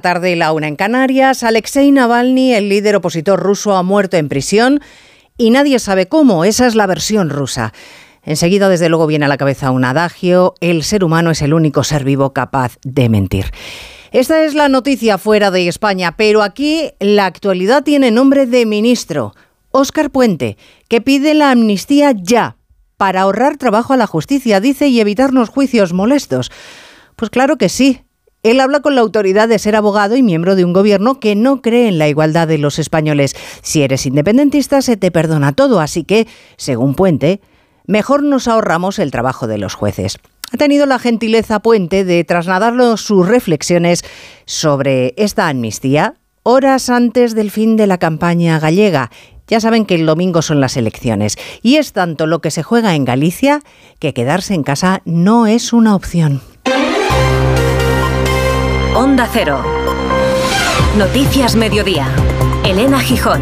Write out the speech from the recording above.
Tarde la una en Canarias, Alexei Navalny, el líder opositor ruso, ha muerto en prisión y nadie sabe cómo. Esa es la versión rusa. Enseguida, desde luego, viene a la cabeza un adagio, el ser humano es el único ser vivo capaz de mentir. Esta es la noticia fuera de España, pero aquí la actualidad tiene nombre de ministro, Óscar Puente, que pide la amnistía ya, para ahorrar trabajo a la justicia, dice, y evitarnos juicios molestos. Pues claro que sí, él habla con la autoridad de ser abogado y miembro de un gobierno que no cree en la igualdad de los españoles. Si eres independentista se te perdona todo, así que, según Puente, mejor nos ahorramos el trabajo de los jueces. Ha tenido la gentileza Puente de trasladarnos sus reflexiones sobre esta amnistía horas antes del fin de la campaña gallega. Ya saben que el domingo son las elecciones y es tanto lo que se juega en Galicia que quedarse en casa no es una opción. Onda Cero. Noticias Mediodía. Elena Gijón.